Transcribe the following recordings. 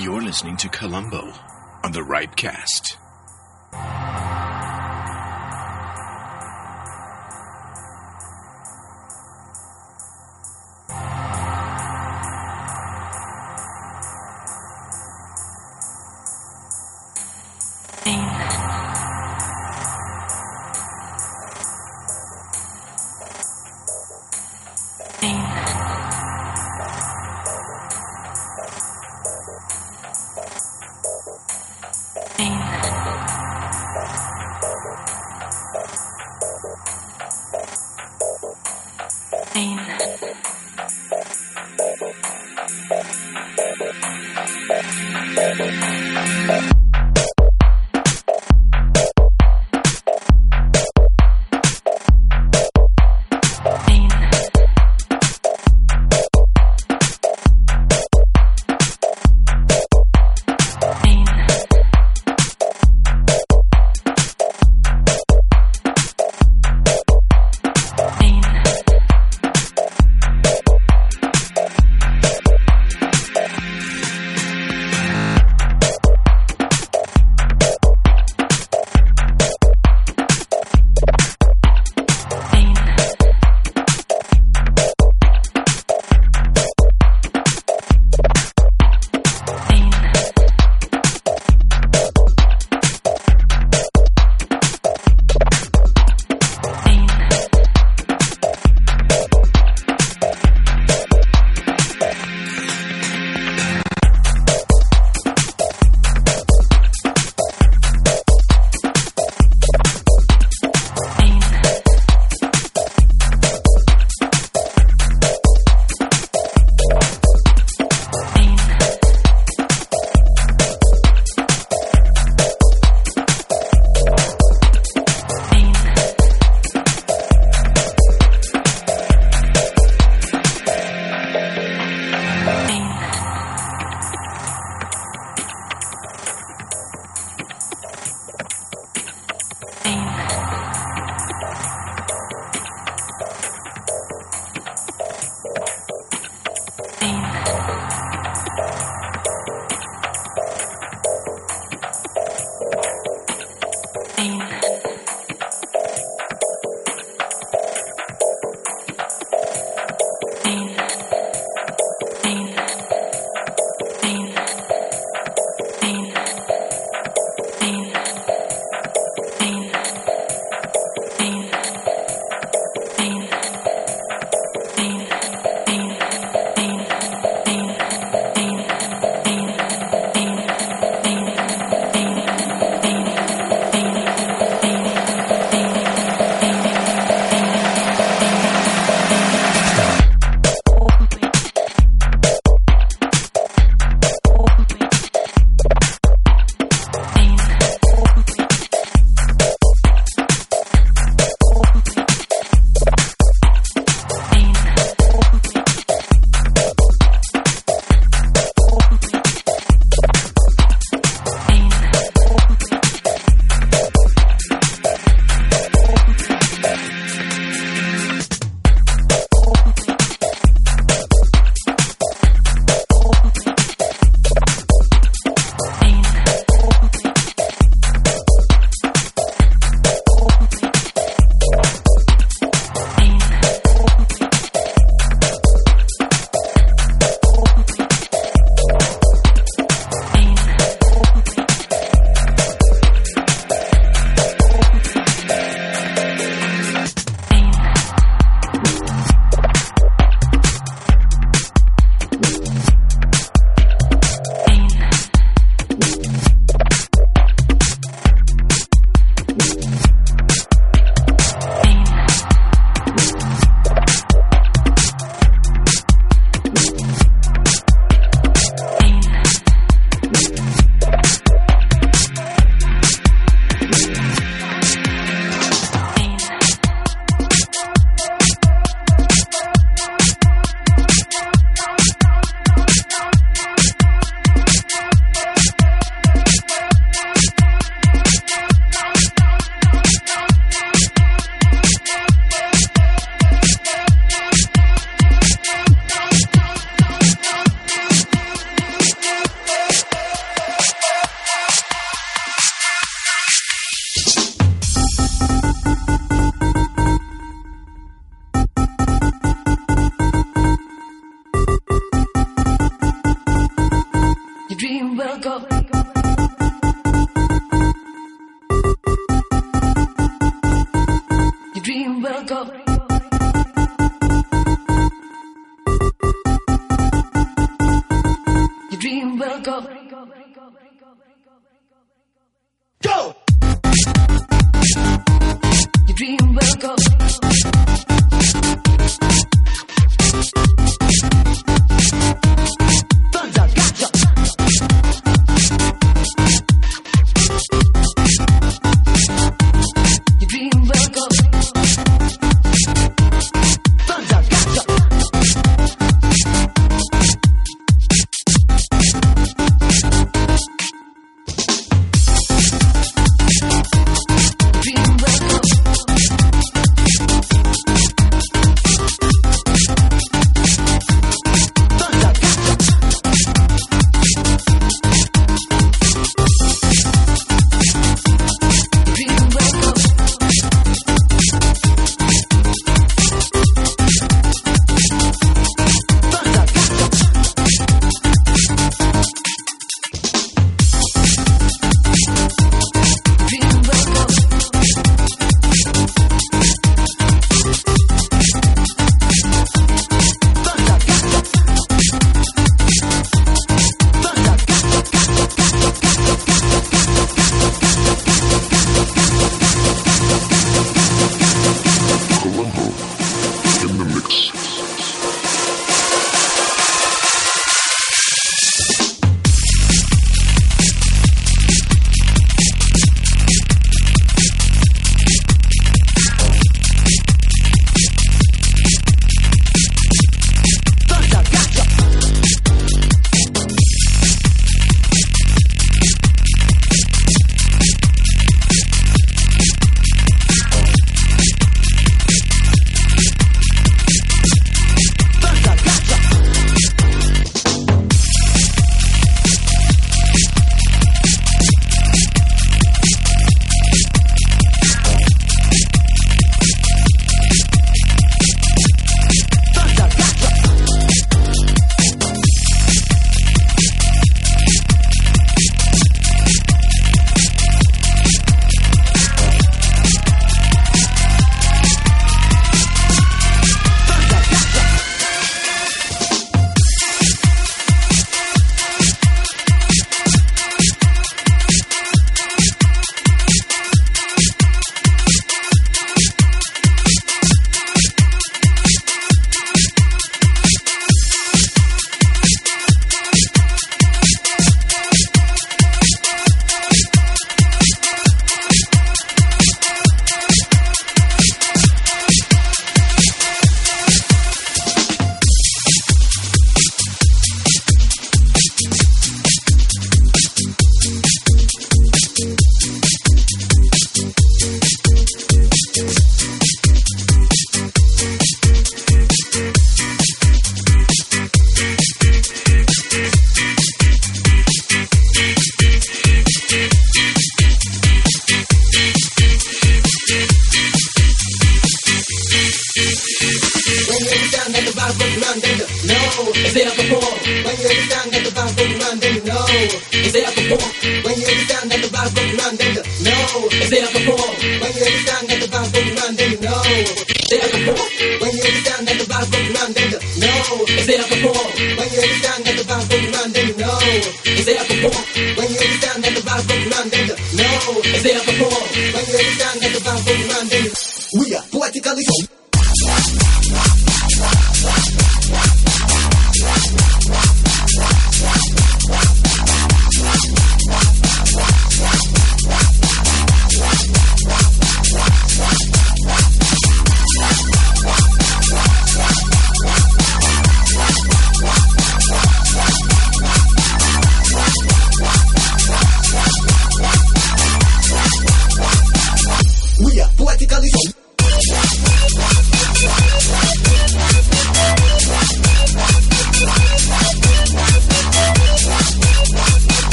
You're listening to Colombo on the Ripecast.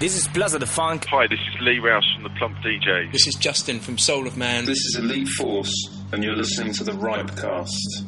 This is Plaza the Funk. Hi, this is Lee Rous from the Plump DJ. This is Justin from Soul of Man. This is Elite Force, and you're listening to the Ripecast.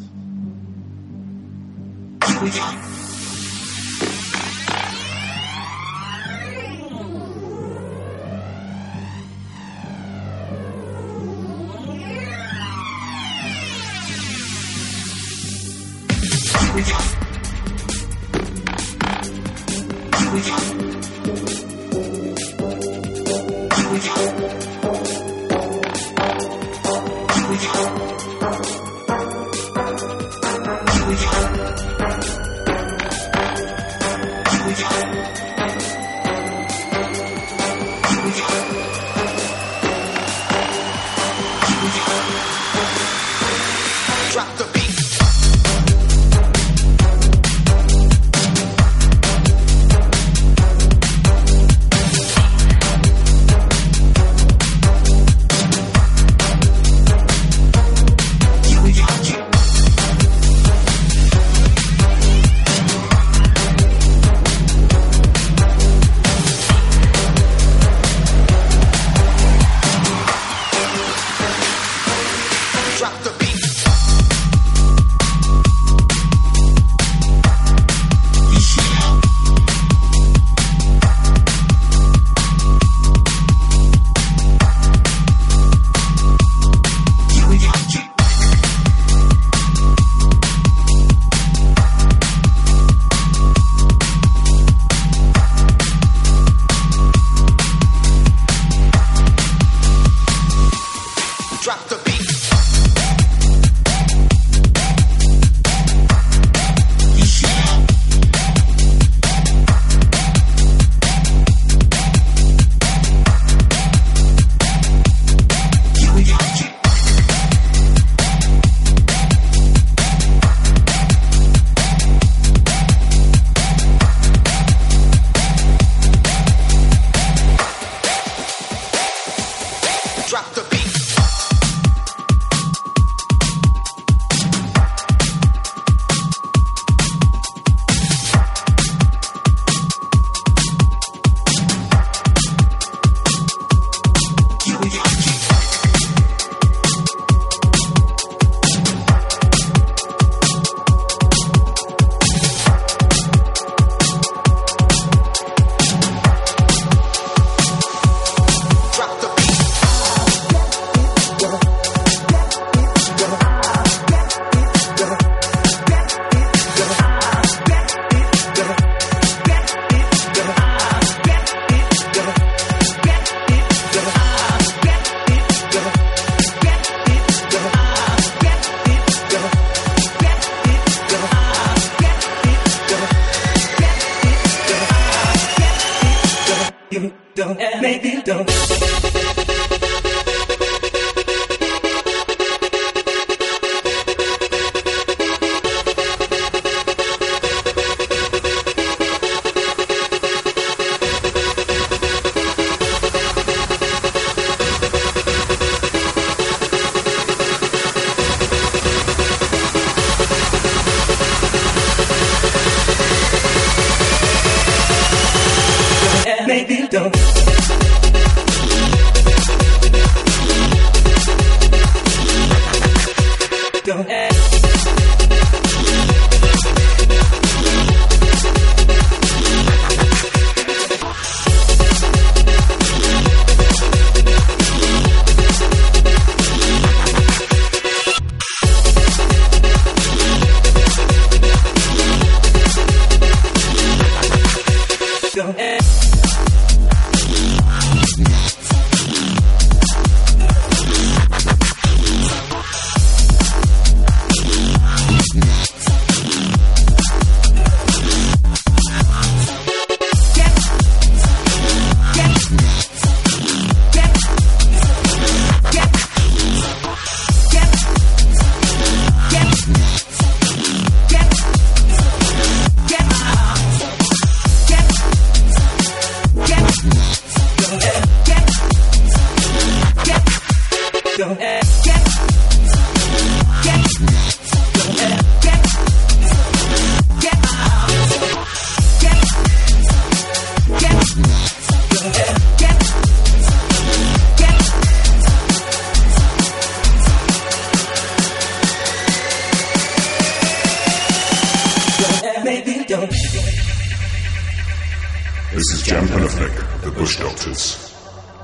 Jan Panafnik, The Bush Doctors,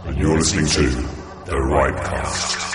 and you're listening to The Ripecast.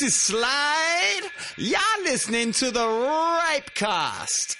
This is Slide. Y'all listening to the Ripecast.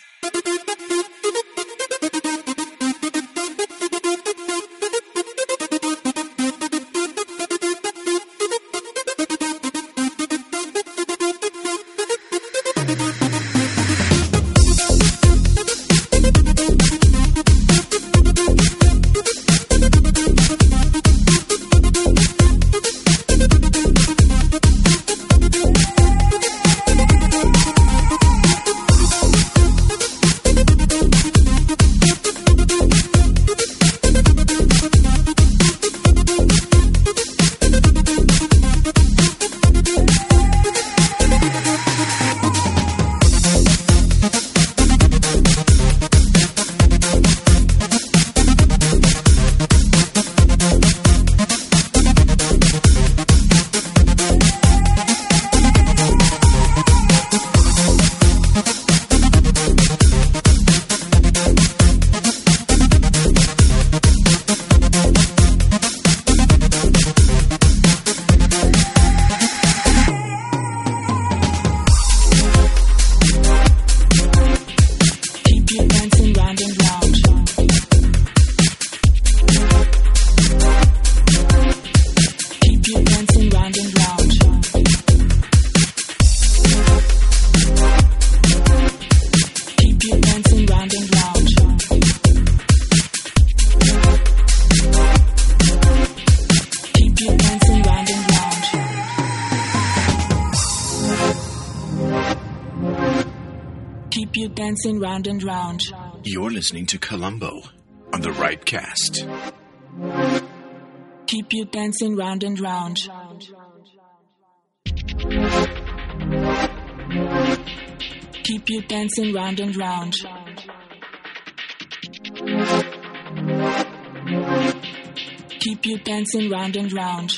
You're listening to Colombo on the Ripecast. Keep you dancing round and round. Keep you dancing round and round. Keep you dancing round and round.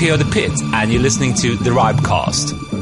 P.O. The Pit, and you're listening to The Ripecast.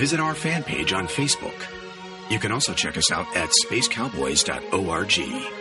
Visit our fan page on Facebook. You can also check us out at spacecowboys.org.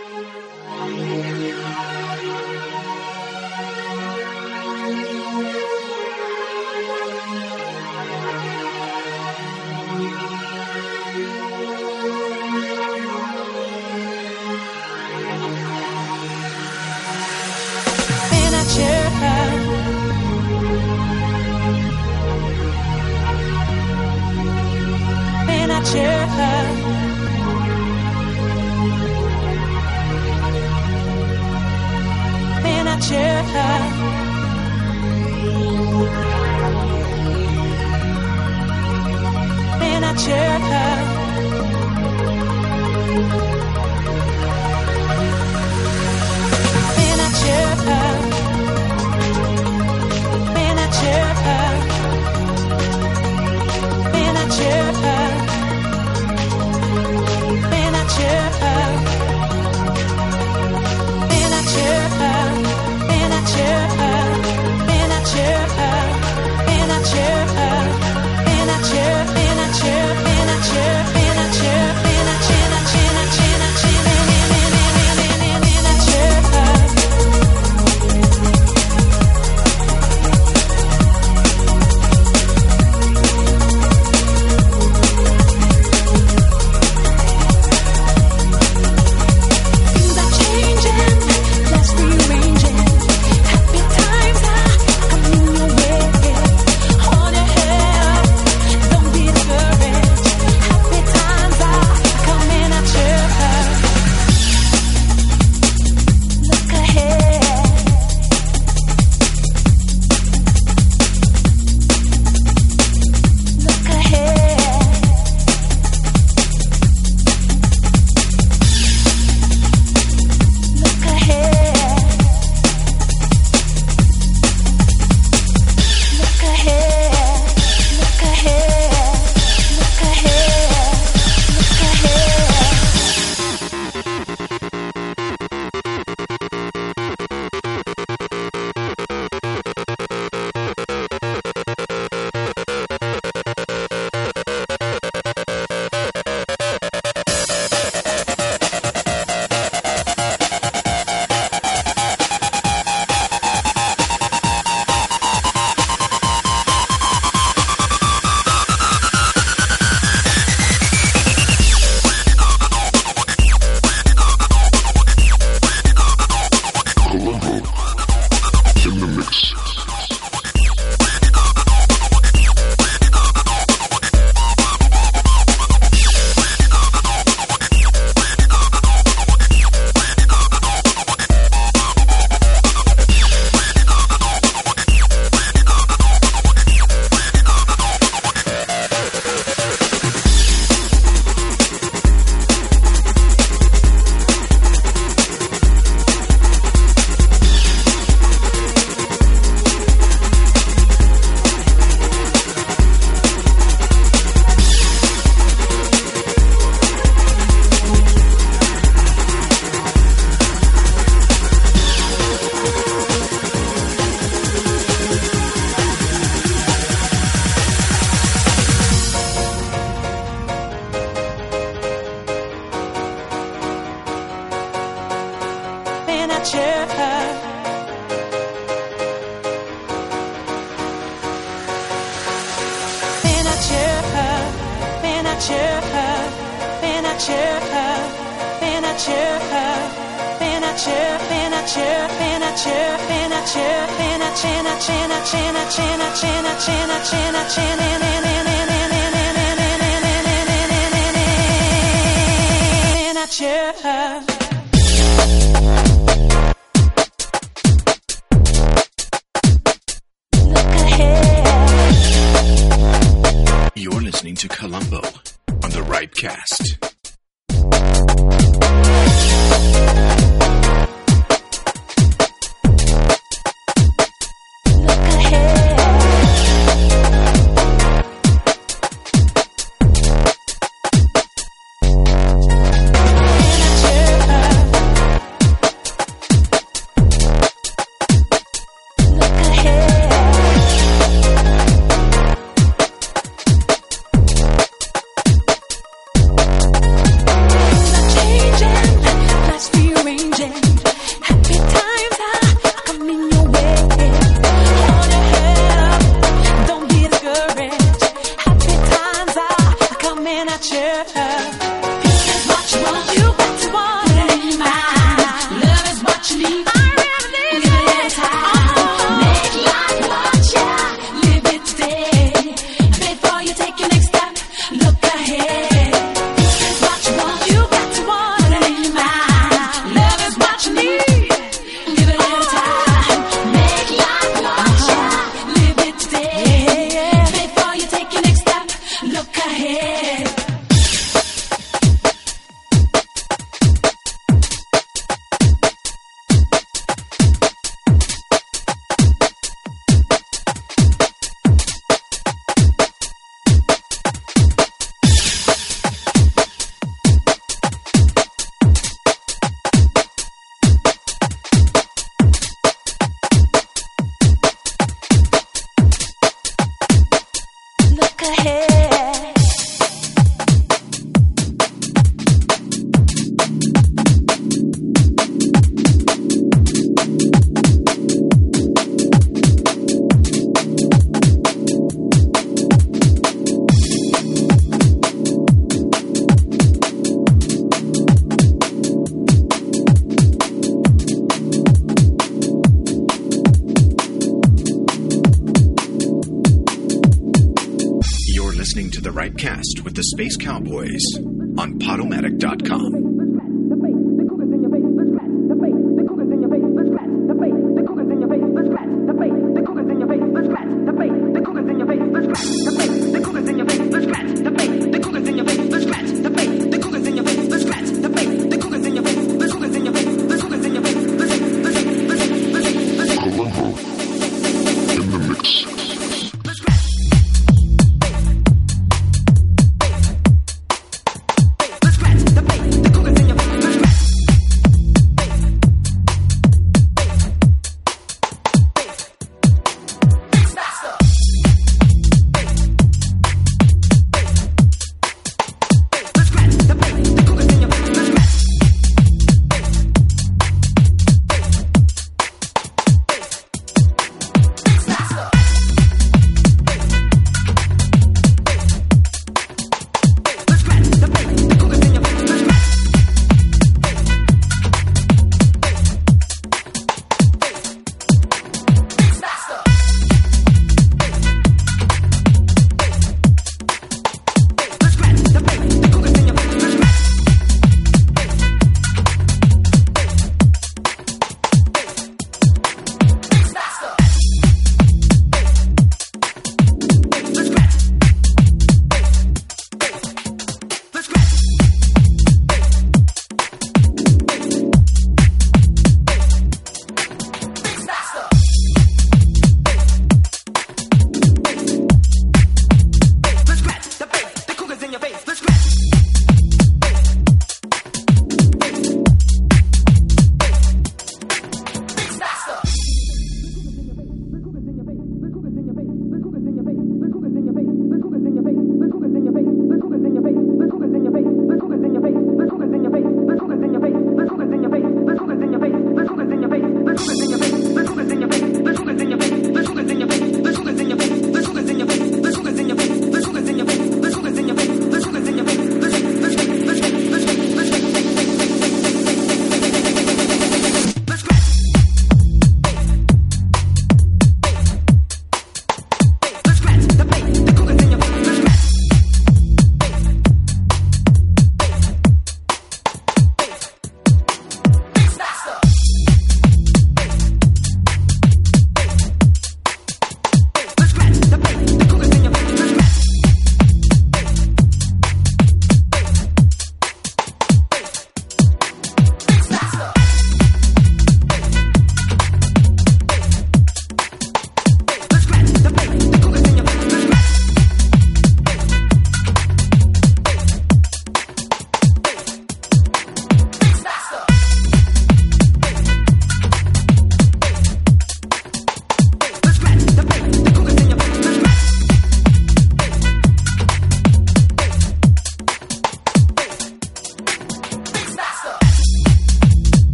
the Space Cowboys on Podomatic.com.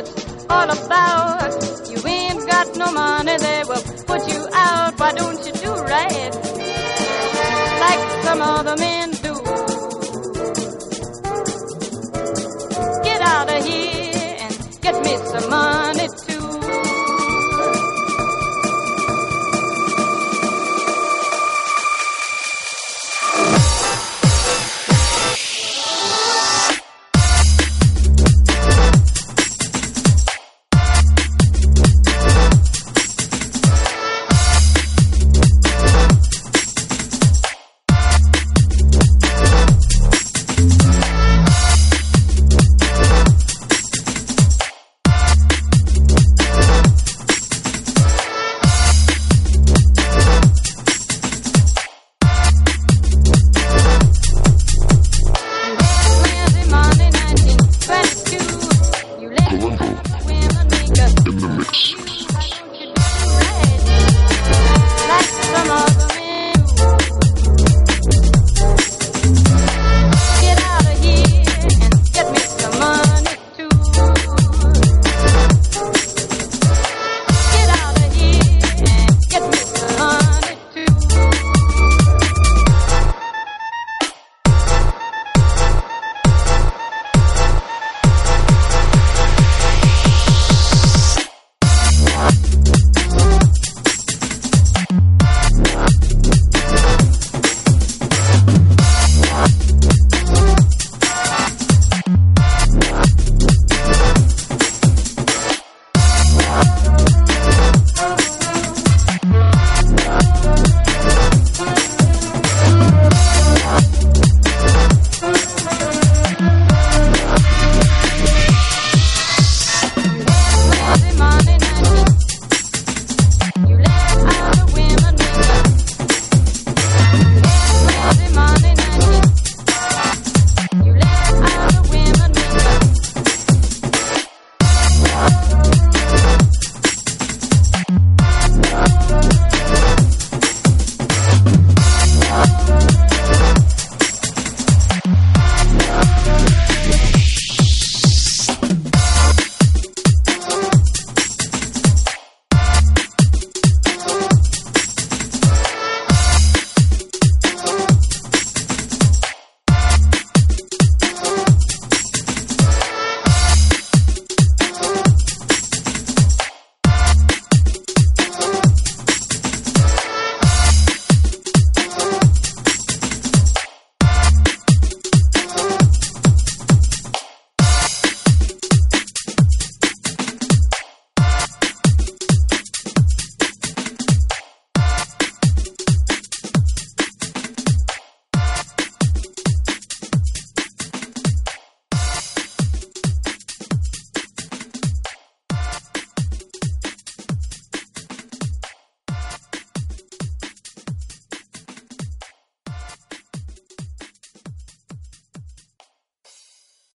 it's all about. You ain't got no money, they will put you out. Why don't you do right? Like some other men